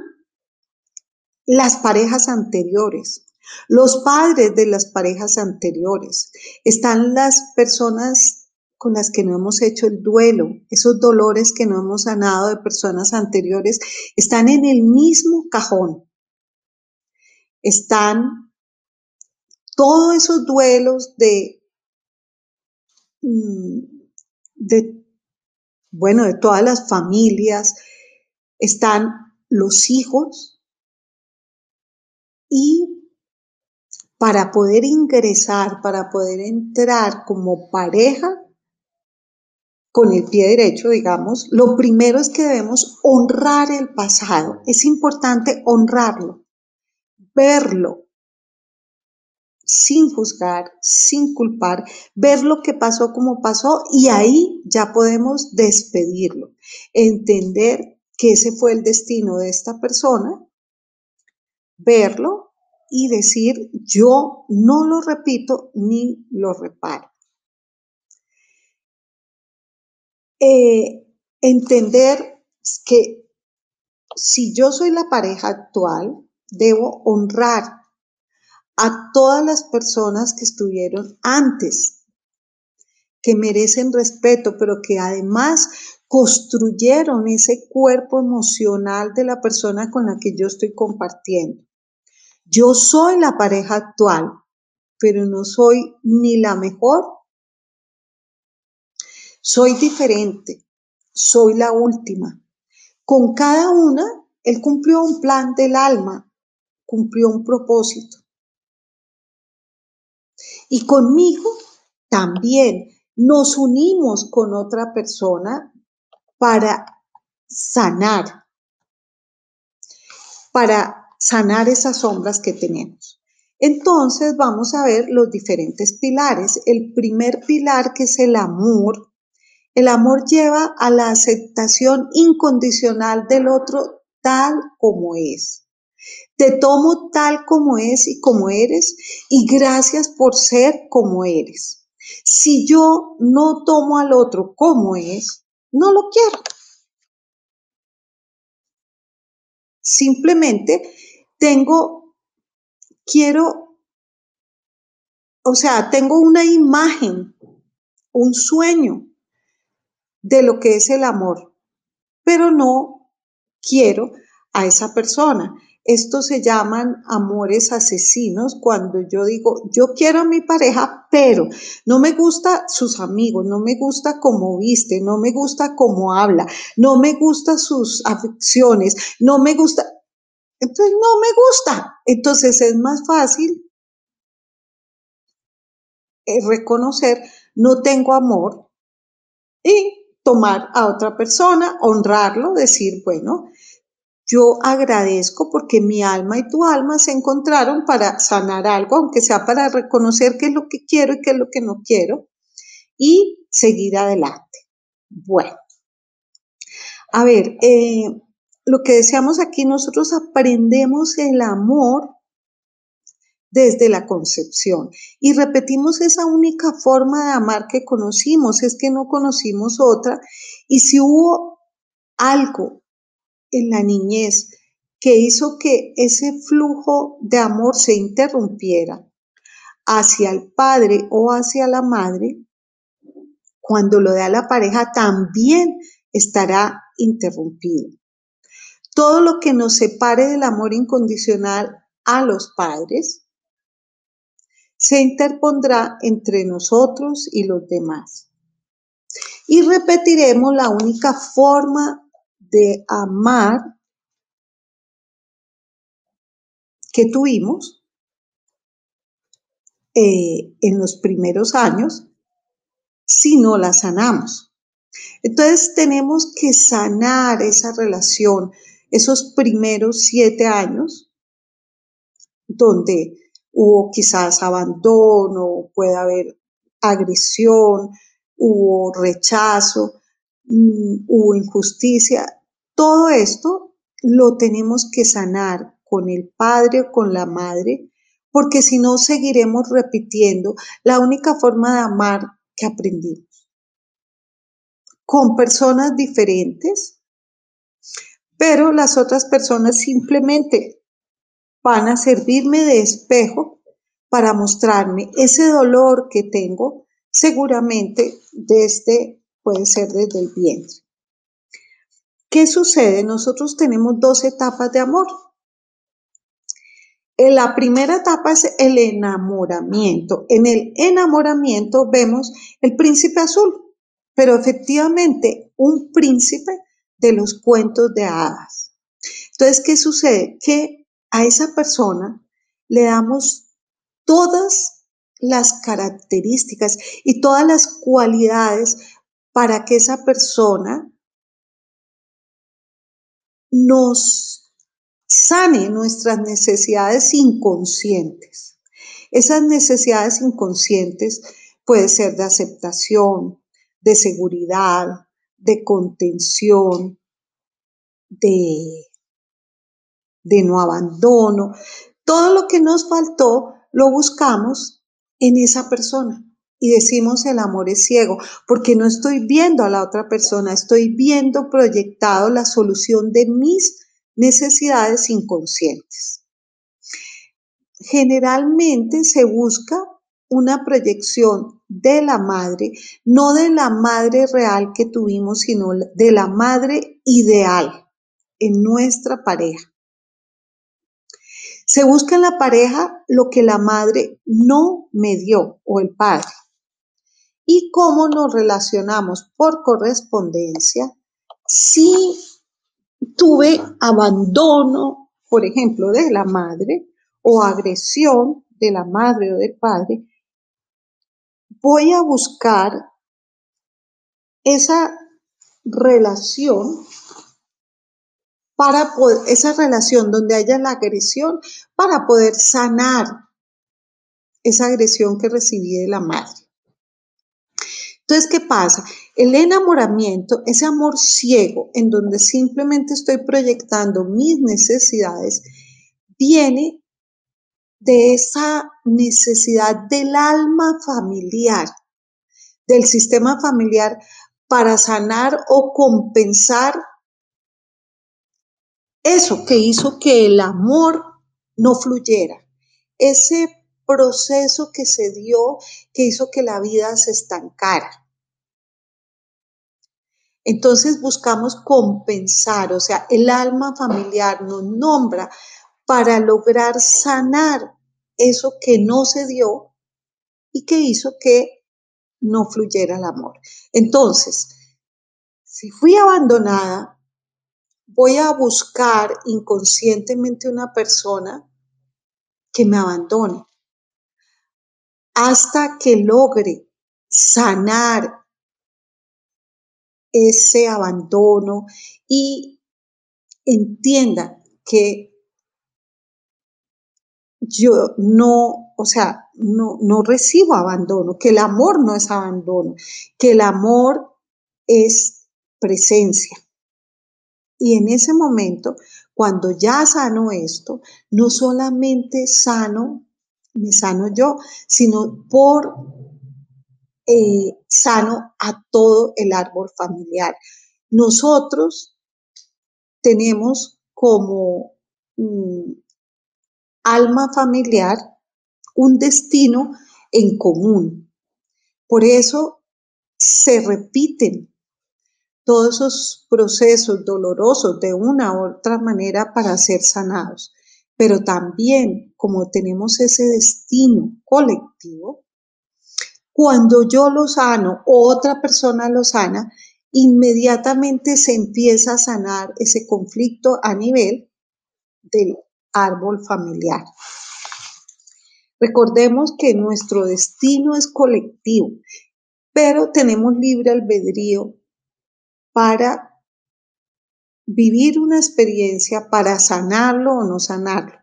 las parejas anteriores, los padres de las parejas anteriores, están las personas con las que no hemos hecho el duelo, esos dolores que no hemos sanado de personas anteriores, están en el mismo cajón. Están todos esos duelos de, mm, bueno, de todas las familias, están los hijos y para poder ingresar, para poder entrar como pareja con el pie derecho, digamos, lo primero es que debemos honrar el pasado. Es importante honrarlo. verlo sin juzgar, sin culpar, ver lo que pasó como pasó y ahí ya podemos despedirlo, entender que ese fue el destino de esta persona, verlo y decir, yo no lo repito ni lo reparo. Eh, entender que si yo soy la pareja actual, debo honrar a todas las personas que estuvieron antes, que merecen respeto, pero que además construyeron ese cuerpo emocional de la persona con la que yo estoy compartiendo. Yo soy la pareja actual, pero no soy ni la mejor. Soy diferente, soy la última. Con cada una, él cumplió un plan del alma, cumplió un propósito. Y conmigo también nos unimos con otra persona para sanar, para sanar esas sombras que tenemos. Entonces vamos a ver los diferentes pilares. El primer pilar que es el amor. El amor lleva a la aceptación incondicional del otro tal como es. Te tomo tal como es y como eres y gracias por ser como eres. Si yo no tomo al otro como es, no lo quiero. Simplemente tengo, quiero, o sea, tengo una imagen, un sueño de lo que es el amor, pero no quiero a esa persona. Estos se llaman amores asesinos cuando yo digo, yo quiero a mi pareja, pero no me gusta sus amigos, no me gusta cómo viste, no me gusta cómo habla, no me gusta sus afecciones, no me gusta, entonces no me gusta. Entonces es más fácil eh, reconocer, no tengo amor y tomar a otra persona, honrarlo, decir, bueno, yo agradezco porque mi alma y tu alma se encontraron para sanar algo, aunque sea para reconocer qué es lo que quiero y qué es lo que no quiero, y seguir adelante. Bueno, a ver, eh, lo que deseamos aquí, nosotros aprendemos el amor desde la concepción y repetimos esa única forma de amar que conocimos, es que no conocimos otra y si hubo algo en la niñez que hizo que ese flujo de amor se interrumpiera hacia el padre o hacia la madre, cuando lo da la pareja también estará interrumpido. Todo lo que nos separe del amor incondicional a los padres se interpondrá entre nosotros y los demás. Y repetiremos la única forma de amar que tuvimos eh, en los primeros años si no la sanamos. Entonces tenemos que sanar esa relación esos primeros siete años, donde hubo quizás abandono, puede haber agresión, hubo rechazo, mm, hubo injusticia, todo esto lo tenemos que sanar con el padre o con la madre, porque si no seguiremos repitiendo la única forma de amar que aprendimos. Con personas diferentes, pero las otras personas simplemente van a servirme de espejo para mostrarme ese dolor que tengo, seguramente desde, puede ser desde el vientre. ¿Qué sucede? Nosotros tenemos dos etapas de amor. En la primera etapa es el enamoramiento. En el enamoramiento vemos el príncipe azul, pero efectivamente un príncipe de los cuentos de hadas. Entonces, ¿qué sucede? Que a esa persona le damos todas las características y todas las cualidades para que esa persona nos sane nuestras necesidades inconscientes. Esas necesidades inconscientes puede ser de aceptación, de seguridad, de contención, de, de no abandono. Todo lo que nos faltó lo buscamos en esa persona. Y decimos el amor es ciego, porque no estoy viendo a la otra persona, estoy viendo proyectado la solución de mis necesidades inconscientes. Generalmente se busca una proyección de la madre, no de la madre real que tuvimos, sino de la madre ideal en nuestra pareja. Se busca en la pareja lo que la madre no me dio o el padre. Y cómo nos relacionamos por correspondencia si tuve abandono, por ejemplo, de la madre o agresión de la madre o del padre, voy a buscar esa relación para poder, esa relación donde haya la agresión, para poder sanar esa agresión que recibí de la madre. Entonces, ¿qué pasa? El enamoramiento, ese amor ciego, en donde simplemente estoy proyectando mis necesidades, viene de esa necesidad del alma familiar, del sistema familiar, para sanar o compensar eso que hizo que el amor no fluyera, ese proceso que se dio que hizo que la vida se estancara. Entonces buscamos compensar, o sea, el alma familiar nos nombra para lograr sanar eso que no se dio y que hizo que no fluyera el amor. Entonces, si fui abandonada, voy a buscar inconscientemente una persona que me abandone hasta que logre sanar ese abandono y entienda que yo no, o sea, no, no recibo abandono, que el amor no es abandono, que el amor es presencia. Y en ese momento, cuando ya sano esto, no solamente sano, me sano yo, sino por eh, sano a todo el árbol familiar. Nosotros tenemos como mm, alma familiar un destino en común. Por eso se repiten todos esos procesos dolorosos de una u otra manera para ser sanados. Pero también como tenemos ese destino colectivo, cuando yo lo sano o otra persona lo sana, inmediatamente se empieza a sanar ese conflicto a nivel del árbol familiar. Recordemos que nuestro destino es colectivo, pero tenemos libre albedrío para vivir una experiencia, para sanarlo o no sanarlo.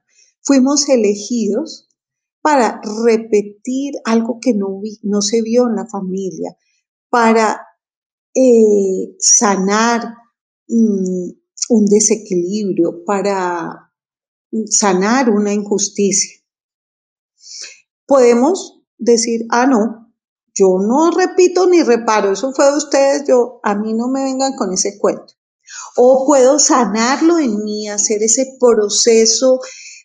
Fuimos elegidos para repetir algo que no, no se vio en la familia, para eh, sanar mm, un desequilibrio, para sanar una injusticia. Podemos decir, ah, no, yo no repito ni reparo, eso fue de ustedes, yo, a mí no me vengan con ese cuento. O puedo sanarlo en mí, hacer ese proceso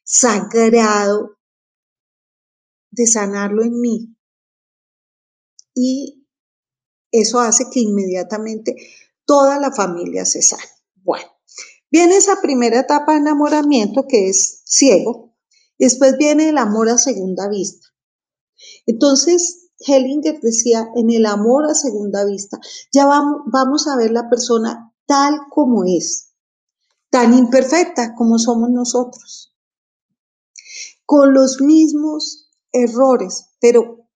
sagrado de sanarlo en mí. Y eso hace que inmediatamente toda la familia se sane. Bueno, viene esa primera etapa de enamoramiento que es ciego, después viene el amor a segunda vista. Entonces, Hellinger decía, en el amor a segunda vista, ya vamos a ver la persona tal como es, tan imperfecta como somos nosotros, con los mismos errores, pero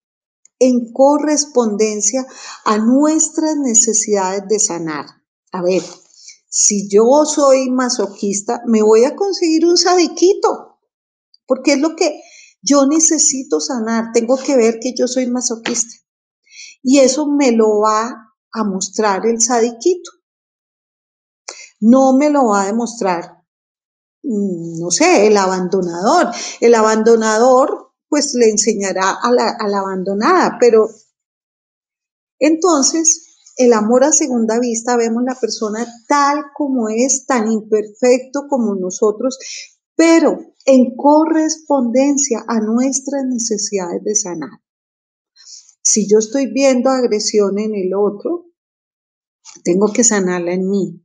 en correspondencia a nuestras necesidades de sanar. A ver, Si yo soy masoquista, me voy a conseguir un sadiquito, porque es lo que yo necesito sanar. Tengo que ver que yo soy masoquista. Y eso me lo va a mostrar el sadiquito. No me lo va a demostrar, mm, no sé, el abandonador. El abandonador, pues le enseñará a la, a la abandonada, pero entonces el amor a segunda vista vemos la persona tal como es, tan imperfecto como nosotros, pero en correspondencia a nuestras necesidades de sanar. Si yo estoy viendo agresión en el otro, tengo que sanarla en mí.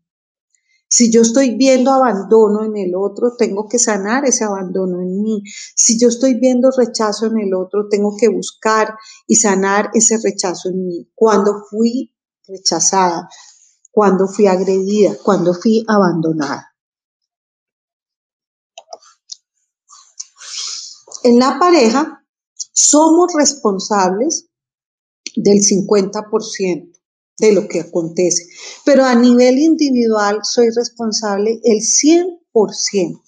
Si yo estoy viendo abandono en el otro, tengo que sanar ese abandono en mí. Si yo estoy viendo rechazo en el otro, tengo que buscar y sanar ese rechazo en mí. Cuando fui rechazada, cuando fui agredida, cuando fui abandonada. En la pareja somos responsables del 50% de lo que acontece, pero a nivel individual soy responsable el 100%,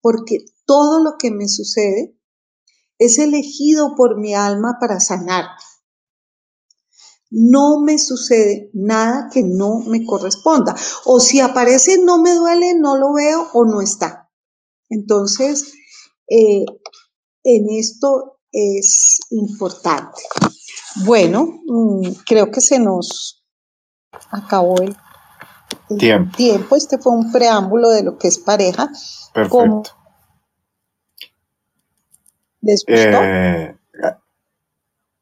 porque todo lo que me sucede es elegido por mi alma para sanar. No me sucede nada que no me corresponda. O si aparece, no me duele, no lo veo o no está. Entonces, eh, en esto es importante. Bueno, mm, creo que se nos acabó el, tiempo. Este fue un preámbulo de lo que es pareja. Perfecto. ¿Les gustó? Eh,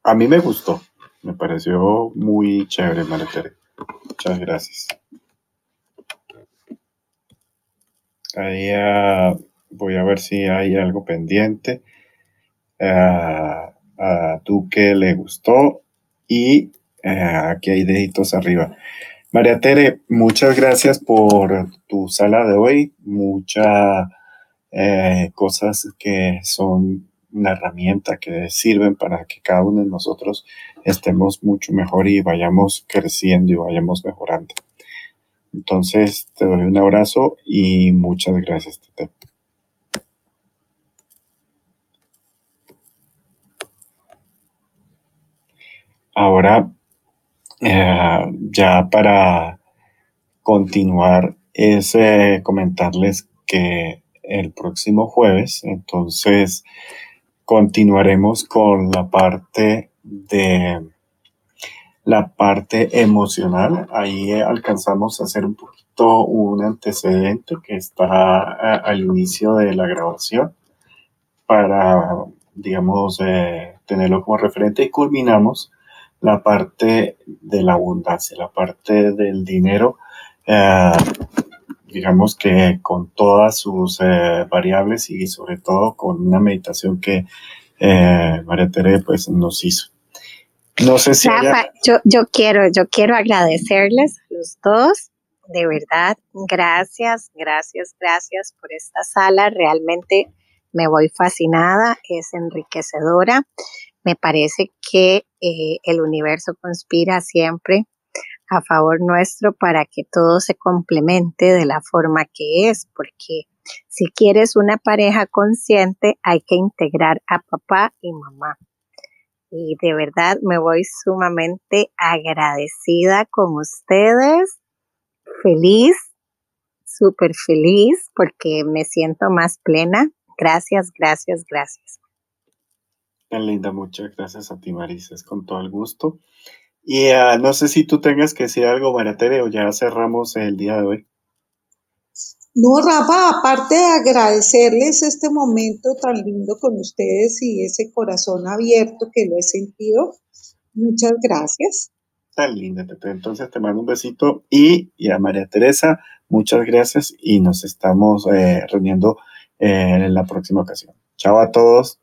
a mí me gustó. Me pareció muy chévere, María Muchas gracias. Ahí ah, voy a ver si hay algo pendiente. Ah, a que le gustó y eh, aquí hay deditos arriba. María Tere, muchas gracias por tu sala de hoy. Muchas eh, cosas que son una herramienta que sirven para que cada uno de nosotros estemos mucho mejor y vayamos creciendo y vayamos mejorando. Entonces, te doy un abrazo y muchas gracias, Tete. Ahora, eh, ya para continuar, es comentarles que el próximo jueves, entonces, continuaremos con la parte de la parte emocional. Ahí alcanzamos a hacer un poquito un antecedente que está eh, al inicio de la grabación para, digamos, tenerlo como referente y culminamos la parte de la abundancia, la parte del dinero, eh, digamos que con todas sus eh, variables y sobre todo con una meditación que eh, María Tere pues nos hizo. No sé si... yo, yo, quiero, yo quiero agradecerles a los dos, de verdad, gracias, gracias, gracias por esta sala, realmente me voy fascinada, es enriquecedora. Me parece que eh, el universo conspira siempre a favor nuestro para que todo se complemente de la forma que es, porque si quieres una pareja consciente hay que integrar a papá y mamá. Y de verdad me voy sumamente agradecida con ustedes, feliz, súper feliz, porque me siento más plena. Gracias, gracias, gracias linda, muchas gracias a ti, Marisa, es con todo el gusto. Y ah, no sé si tú tengas que decir algo, María o ya cerramos el día de hoy. No, Rafa, aparte de agradecerles este momento tan lindo con ustedes y ese corazón abierto que lo he sentido, muchas gracias. Tan linda, Entonces te mando un besito y, a María Teresa, muchas gracias y nos estamos eh, reuniendo eh, en la próxima ocasión. Chao a todos.